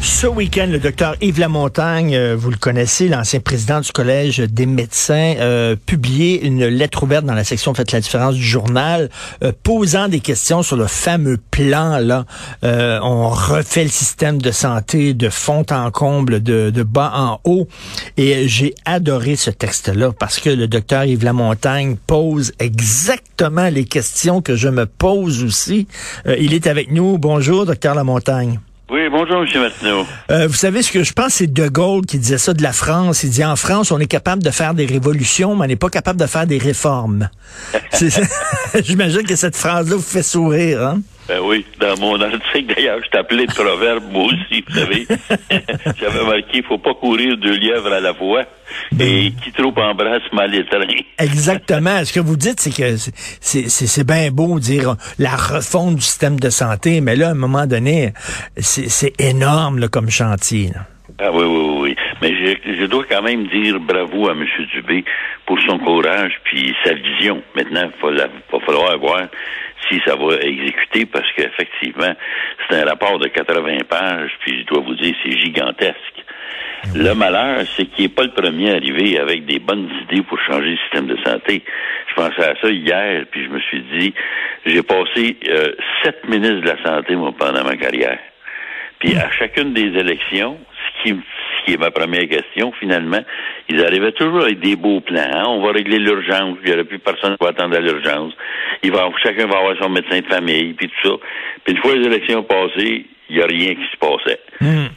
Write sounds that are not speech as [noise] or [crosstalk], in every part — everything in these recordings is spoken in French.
Ce week-end, le docteur Yves Lamontagne, euh, vous le connaissez, l'ancien président du Collège des médecins, euh, publié une lettre ouverte dans la section Faites la différence du journal, euh, posant des questions sur le fameux plan. là. Euh, on refait le système de santé de fond en comble, de, de bas en haut. Et j'ai adoré ce texte-là parce que le docteur Yves Lamontagne pose exactement les questions que je me pose aussi. Euh, il est avec nous. Bonjour, docteur Lamontagne. Oui, bonjour, M. Martineau. Euh, vous savez ce que je pense, c'est De Gaulle qui disait ça de la France. Il dit en France, on est capable de faire des révolutions, mais on n'est pas capable de faire des réformes. [laughs] [laughs] J'imagine que cette phrase-là vous fait sourire. Hein? Ben oui, dans mon [laughs] article, d'ailleurs, je t'appelais de proverbe, moi aussi, vous savez. [laughs] J'avais marqué, il faut pas courir deux lièvres à la fois. Et qui trop embrasse mal étreint. Exactement. Ce que vous dites, c'est que c'est- c'est c'est bien beau dire la refonte du système de santé, mais là, à un moment donné, c'est c'est énorme là, comme chantier. là. Ah oui, oui, oui, oui. Mais je, je dois quand même dire bravo à M. Dubé pour son courage puis sa vision. Maintenant, il va falloir voir si ça va exécuter parce qu'effectivement, c'est un rapport de 80 pages, puis je dois vous dire, c'est gigantesque. Le malheur, c'est qu'il n'est pas le premier à arriver avec des bonnes idées pour changer le système de santé. Je pensais à ça hier, puis je me suis dit, j'ai passé euh, sept ministres de la Santé, moi, pendant ma carrière. Puis à chacune des élections, ce qui, ce qui est ma première question, finalement, ils arrivaient toujours avec des beaux plans. hein. On va régler l'urgence, il n'y aurait plus personne qui va attendre à l'urgence. Il va, chacun va avoir son médecin de famille, puis tout ça. Puis une fois les élections passées, il n'y a rien qui se passait. Tu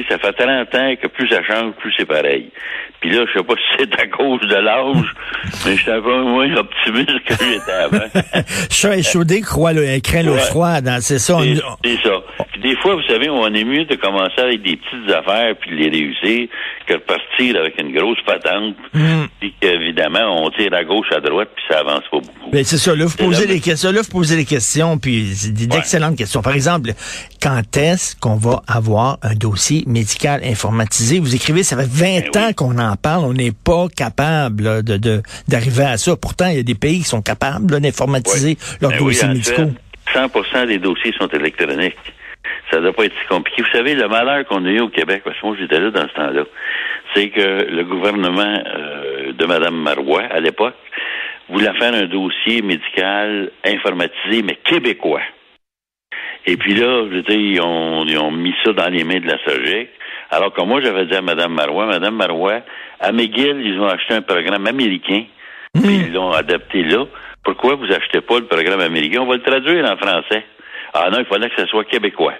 sais, ça fait 30 ans que plus ça change, plus c'est pareil. Puis là, je sais pas [laughs] si c'est à cause de l'âge, mais je suis un peu moins optimiste que j'étais avant. [laughs] Chat échaudé croit le, craint l'eau Ouais. froide. hein, C'est ça. C'est on- ça. Puis des fois, vous savez, on est mieux de commencer avec des petites affaires puis de les réussir que de partir avec une grosse patente. Mm. Puis qu'évidemment, on tire à gauche, à droite, puis ça avance pas beaucoup. Ben, c'est ça, là, vous posez les questions, là, vous posez les questions, puis c'est des- d'excellentes questions. Par exemple, quand est-ce qu'on va avoir un dossier médical informatisé? Vous écrivez, ça fait 20 Ben ans oui. qu'on en parle, on n'est pas capable là, de, d'arriver à ça. Pourtant, il y a des pays qui sont capables d'informatiser leurs Ben dossiers médicaux. fait, 100 des dossiers sont électroniques. Ça doit pas être si compliqué. Vous savez, le malheur qu'on a eu au Québec, parce que moi j'étais là dans ce temps-là, c'est que le gouvernement euh, de Mme Marois, à l'époque, voulait faire un dossier médical informatisé, mais québécois. Et puis là, je veux dire, ils ont, ils ont mis ça dans les mains de la SOGEC. Alors que moi, j'avais dit à Mme Marois, Mme Marois, à McGill, ils ont acheté un programme américain, puis ils l'ont adapté là. Pourquoi vous achetez pas le programme américain? On va le traduire en français. Ah non, il fallait que ce soit québécois.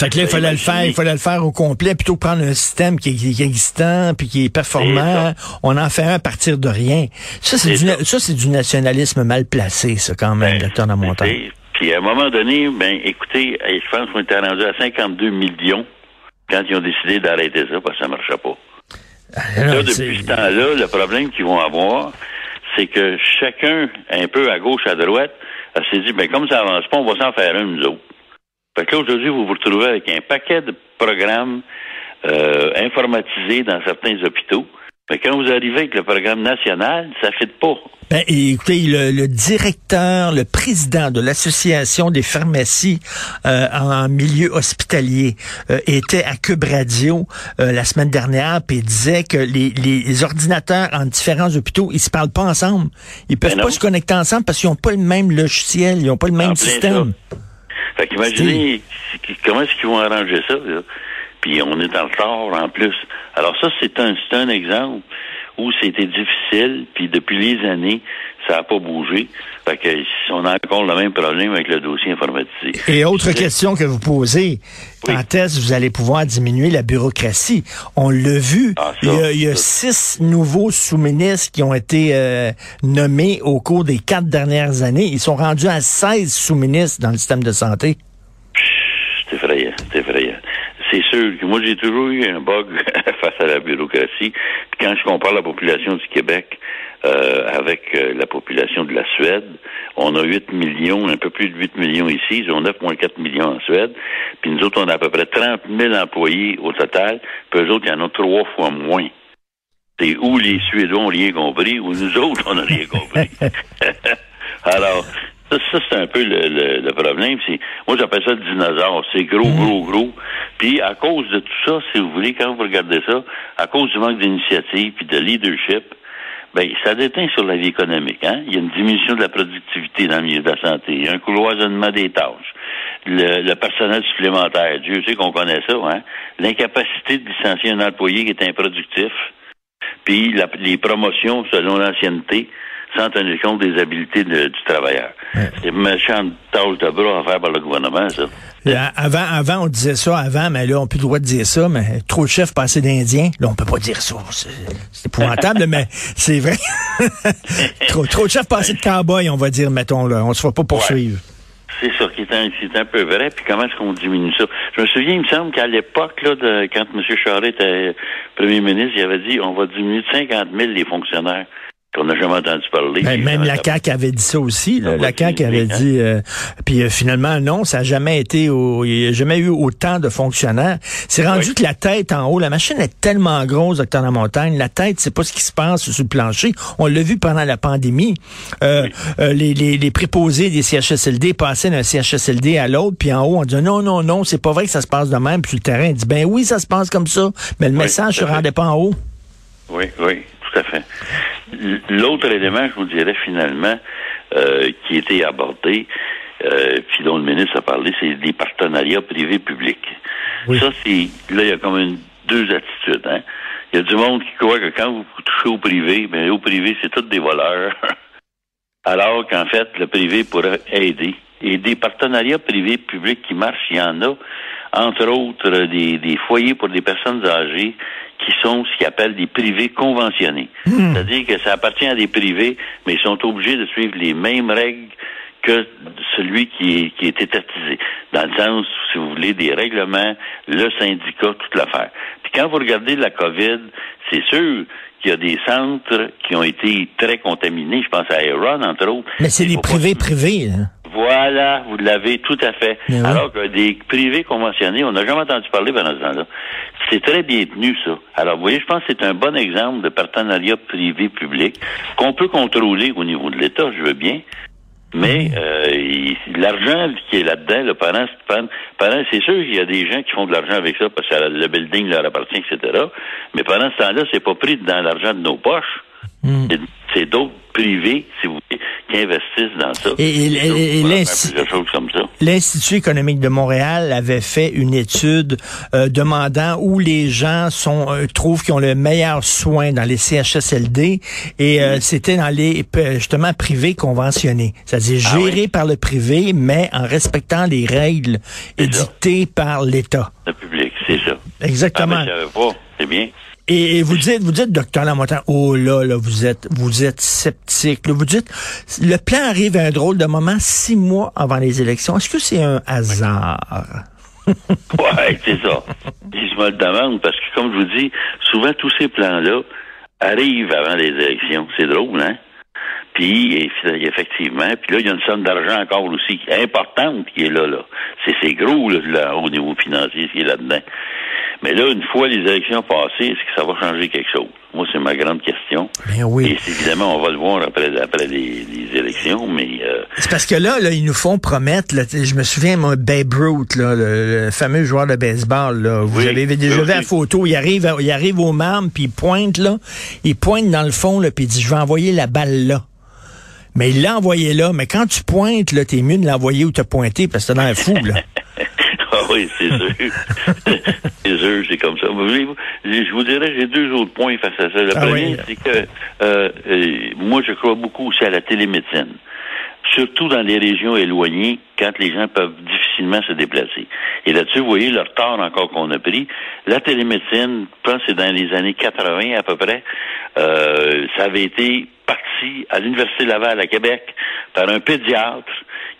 Fait que là, il fallait le faire, il fallait le faire au complet, plutôt que prendre un système qui, qui- qui est existant, puis qui est performant. On en fait un à partir de rien. Ça, c'est du, ça, c'est du nationalisme mal placé, ça, quand même, Ben, docteur Lamontagne. Puis à un moment donné, ben écoutez, je pense qu'on était rendu à 52 millions quand ils ont décidé d'arrêter ça parce que ça marchait pas. Alors, Là, Ah, c'est- depuis ce temps-là, le problème qu'ils vont avoir, c'est que chacun, un peu à gauche, à droite, s'est dit, ben comme ça avance pas, on va s'en faire un, nous autres. Fait que là, aujourd'hui, vous vous retrouvez avec un paquet de programmes euh, informatisés dans certains hôpitaux. Mais quand vous arrivez avec le programme national, ça ne fit pas. Ben, et écoutez, le, le directeur, le président de l'association des pharmacies euh, en milieu hospitalier euh, était à Cube Radio euh, la semaine dernière, puis il disait que les, les ordinateurs en différents hôpitaux, ils se parlent pas ensemble. Ils peuvent Ben pas se connecter ensemble parce qu'ils ont pas le même logiciel, ils ont pas le même système. Fait qu'imaginez comment est-ce qu'ils vont arranger ça, là? Puis on est en retard en plus. Alors ça, c'est un, c'est un exemple où c'était difficile, puis depuis les années, ça n'a pas bougé. Fait que on a encore le même problème avec le dossier informatisé. Et autre question que vous posez, Oui. quand est-ce que vous allez pouvoir diminuer la bureaucratie? On l'a vu, Ah, ça, il y a, il y a six nouveaux sous-ministres qui ont été euh, nommés au cours des quatre dernières années. Ils sont rendus à 16 sous-ministres dans le système de santé. C'est effrayant, c'est effrayant. C'est sûr que moi, j'ai toujours eu un bug [laughs] face à la bureaucratie. Puis quand je compare la population du Québec euh, avec euh, la population de la Suède, on a 8 millions, un peu plus de 8 millions ici, ils ont 9,4 millions en Suède. Puis nous autres, on a à peu près 30 000 employés au total, puis eux autres, il y en a trois fois moins. C'est où les Suédois ont rien compris, ou nous autres, on n'a rien compris. [laughs] Alors, ça, ça c'est un peu le, le, le problème. C'est, moi, j'appelle ça le dinosaure. C'est gros, gros, gros. Puis, à cause de tout ça, si vous voulez, quand vous regardez ça, à cause du manque d'initiative puis de leadership, ben, ça déteint sur la vie économique. Hein? Il y a une diminution de la productivité dans le milieu de la santé. Il y a un cloisonnement des tâches. Le, le personnel supplémentaire, Dieu sait qu'on connaît ça, hein? L'incapacité de licencier un employé qui est improductif. Puis la- les promotions selon l'ancienneté sans tenir compte des habiletés de- du travailleur. C'est une méchante tâche de bras à faire par le gouvernement, ça. Là, avant, avant, on disait ça avant, mais là, on n'a plus le droit de dire ça, mais trop de chefs passés d'Indiens. Là, on peut pas dire ça. C'est épouvantable, [laughs] mais c'est vrai. [laughs] trop, trop de chefs passés de cow-boy, on va dire, mettons, là. On se fera pas poursuivre. C'est ça qui est un peu vrai. Puis comment est-ce qu'on diminue ça? Je me souviens, il me semble qu'à l'époque, là, de, quand M. Charest était premier ministre, il avait dit on va diminuer de 50 000 les fonctionnaires qu'on n'a jamais entendu parler. Ben, même la CAQ avait dit ça aussi. là. Va La CAQ avait hein? dit... euh, puis euh, finalement, non, ça n'a jamais été... Au, il n'y a jamais eu autant de fonctionnaires. C'est rendu Oui. que la tête en haut, la machine est tellement grosse, docteur La Montagne, la tête, c'est pas ce qui se passe sur le plancher. On l'a vu pendant la pandémie. Euh, les, les, les préposés des CHSLD passaient d'un CHSLD à l'autre, puis en haut, on dit non, non, non, c'est pas vrai que ça se passe de même. Puis sur le terrain, on dit ben oui, ça se passe comme ça. Mais le Oui, message se rendait pas en haut. Oui, oui, tout à fait. L'autre élément, je vous dirais finalement, euh, qui était abordé, euh, puis dont le ministre a parlé, c'est des partenariats privés-publics. Oui. Ça, c'est là, il y a comme une, deux attitudes. Hein? Il y a du monde qui croit que quand vous touchez au privé, ben au privé, c'est tous des voleurs. [laughs] Alors qu'en fait, le privé pourrait aider. Et des partenariats privés-publics qui marchent, il y en a. Entre autres, des, des foyers pour des personnes âgées qui sont ce qu'ils appellent des privés conventionnés. C'est-à-dire que ça appartient à des privés, mais ils sont obligés de suivre les mêmes règles que celui qui est, qui est étatisé. Dans le sens, si vous voulez, des règlements, le syndicat, toute l'affaire. Puis quand vous regardez la COVID, c'est sûr qu'il y a des centres qui ont été très contaminés. Je pense à Iron, entre autres. Mais c'est des pas- privés privés. hein. Voilà, vous l'avez tout à fait. Oui. Alors que des privés conventionnés, on n'a jamais entendu parler pendant ce temps-là. C'est très bien tenu, ça. Alors, vous voyez, je pense que c'est un bon exemple de partenariat privé-public qu'on peut contrôler au niveau de l'État, je veux bien. Mais euh, l'argent qui est là-dedans, le parent, pendant- c'est sûr qu'il y a des gens qui font de l'argent avec ça parce que le building leur appartient, etc. Mais pendant ce temps-là, c'est pas pris dans l'argent de nos poches. Hmm. C'est- C'est d'autres privés, si vous qui investissent dans ça. Et-. L'Institut économique de Montréal avait fait une étude euh, demandant où les gens sont euh, trouvent qu'ils ont le meilleur soin dans les CHSLD et euh, c'était dans les justement privés conventionnés, c'est-à-dire Ah gérés oui? par le privé mais en respectant les règles ça. édictées par l'État. Le public, c'est ça. Exactement. Ah, pas. C'est bien. Et, vous dites, vous dites, docteur Lamontagne, oh là, là, vous êtes, vous êtes sceptique. là. vous dites, le plan arrive à un drôle de moment, six mois avant les élections. Est-ce que c'est un hasard? [laughs] Ouais, c'est ça. Je me le demande parce que, comme je vous dis, souvent tous ces plans-là arrivent avant les élections. C'est drôle, hein? Puis, eff- effectivement, puis là, il y a une somme d'argent encore aussi importante qui est là, là. C'est, c'est gros, là, là, au niveau financier, ce qui est là-dedans. Mais là, une fois les élections passées, est-ce que ça va changer quelque chose? Moi, c'est ma grande question. Ben oui. Et c'est- évidemment, on va le voir après, après les, les élections, mais euh, C'est parce que là, là, ils nous font promettre, là, je me souviens, moi, Babe Ruth, là, le, le fameux joueur de baseball, là, vous Oui, avez déjà vu la photo, il arrive, il arrive au marbre, puis il pointe, là, il pointe dans le fond, là, puis il dit, je vais envoyer la balle là. Mais il l'a envoyé là, mais quand tu pointes, là, t'es mieux de l'envoyer où t'as pointé, parce que t'as l'air fou, là. [laughs] Oui, c'est sûr. [laughs] c'est sûr, c'est comme ça. Je vous dirais, j'ai deux autres points face à ça. Le Ah premier, oui. c'est que euh, euh, moi, je crois beaucoup aussi à la télémédecine. Surtout dans les régions éloignées, quand les gens peuvent difficilement se déplacer. Et là-dessus, vous voyez le retard encore qu'on a pris. La télémédecine, je pense que c'est dans les années 80 à peu près, euh, ça avait été parti à l'Université Laval à Québec par un pédiatre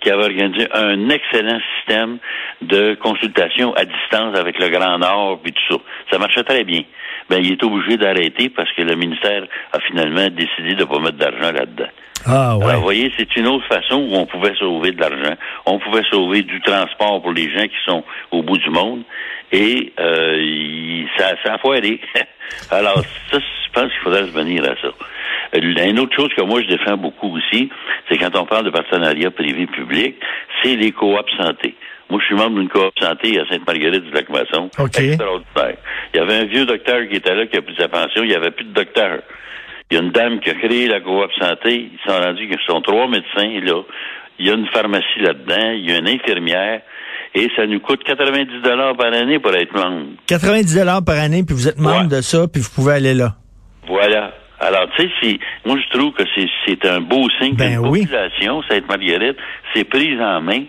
qui avait organisé un excellent système de consultation à distance avec le Grand Nord puis tout ça. Ça marchait très bien. Ben, il est obligé d'arrêter parce que le ministère a finalement décidé de ne pas mettre d'argent là-dedans. Ah, ouais. Alors, vous voyez, c'est une autre façon où on pouvait sauver de l'argent. On pouvait sauver du transport pour les gens qui sont au bout du monde. Et euh, il- ça, ça a foiré. [laughs] Alors, ça, je pense qu'il faudrait se venir à ça. Euh, Une autre chose que moi je défends beaucoup aussi, c'est quand on parle de partenariat privé-public, c'est les coops santé. Moi, je suis membre d'une coop santé à Sainte-Marguerite du Lac-Masson. OK. Extraordinaire. Il y avait un vieux docteur qui était là, qui a pris sa pension. Il n'y avait plus de docteur. Il y a une dame qui a créé la coop santé. Ils sont rendus qu'ils sont trois médecins, là. Il y a une pharmacie là-dedans. Il y a une infirmière. Et ça nous coûte 90 dollars par année pour être membre. 90 dollars par année, puis vous êtes membre Ouais. de ça, puis vous pouvez aller là. Voilà. Alors, tu sais, c'est, moi, je trouve que c'est, c'est un beau signe Ben qu'une oui. population, Sainte-Marguerite, s'est prise en main.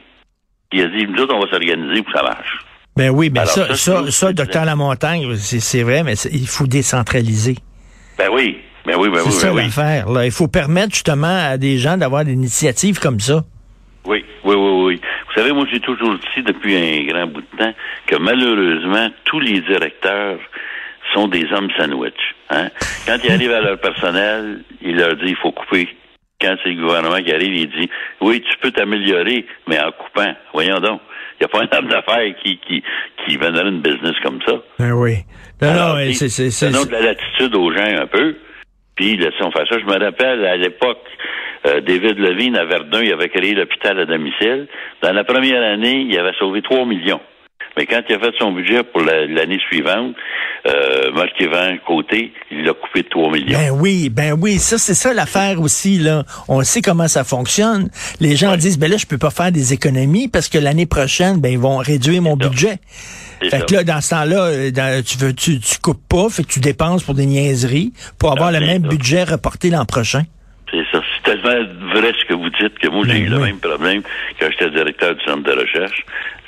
Puis il a dit, nous autres, on va s'organiser pour que ça marche. Ben oui, ben ça, ça, ça, c'est- ça, docteur Lamontagne, c'est c'est vrai, mais c'est- il faut décentraliser. Ben oui. Ben oui, ben c'est oui, ça ben oui. l'affaire. Là. Il faut permettre justement à des gens d'avoir des initiatives comme ça. Oui, oui, oui, oui. Vous savez, moi, j'ai toujours dit depuis un grand bout de temps que malheureusement, tous les directeurs sont des hommes sandwich. Hein? Quand ils arrivent à leur personnel, ils leur disent il faut couper. Quand c'est le gouvernement qui arrive, il dit oui, tu peux t'améliorer, mais en coupant. Voyons donc. Il n'y a pas un homme d'affaires qui, qui, qui vendrait une business comme ça. Ben oui. Non, Alors, non, c'est, c'est, de la latitude aux gens un peu. Puis laissons faire ça. Je me rappelle à l'époque, euh, David Levine à Verdun, il avait créé l'hôpital à domicile. Dans la première année, il avait sauvé 3 millions. Mais quand il a fait son budget pour la- l'année suivante, euh, Marc Yvan Côté, il l'a coupé de 3 millions. Ben oui, ben oui, ça c'est ça l'affaire aussi là. On sait comment ça fonctionne. Les gens disent ben là je peux pas faire des économies parce que l'année prochaine ben ils vont réduire mon ça. budget. Fait ça. que là dans ce temps-là euh, tu veux tu, tu coupes pas, fait que tu dépenses pour des niaiseries pour avoir Ah, le même ça. budget reporté l'an prochain. C'est ça. C'est tellement vrai ce que vous dites que moi, j'ai Ben eu le oui. même problème quand j'étais directeur du centre de recherche.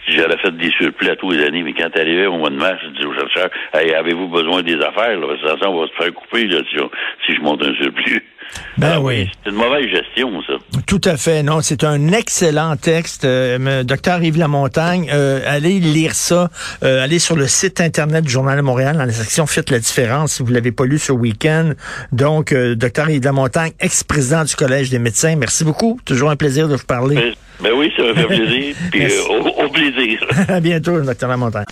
J'aurais fait des surplus à tous les années, mais quand arrivé au mois de mars, je dis aux chercheurs, hey, avez-vous besoin des affaires? Là? Parce que de toute façon, on va se faire couper là, si je monte un surplus. Ben Alors, oui. C'est une mauvaise gestion, ça. Tout à fait. Non, c'est un excellent texte. Euh, docteur Yves Lamontagne, euh, allez lire ça. Euh, allez sur le site Internet du Journal de Montréal, dans la section Faites la différence, si vous l'avez pas lu ce week-end. Donc, euh, docteur Yves Lamontagne, ex-président du Collège des médecins, merci beaucoup. Toujours un plaisir de vous parler. Ben, ben oui, ça me fait [laughs] plaisir. Puis euh, au, au plaisir. [laughs] à bientôt, docteur Lamontagne.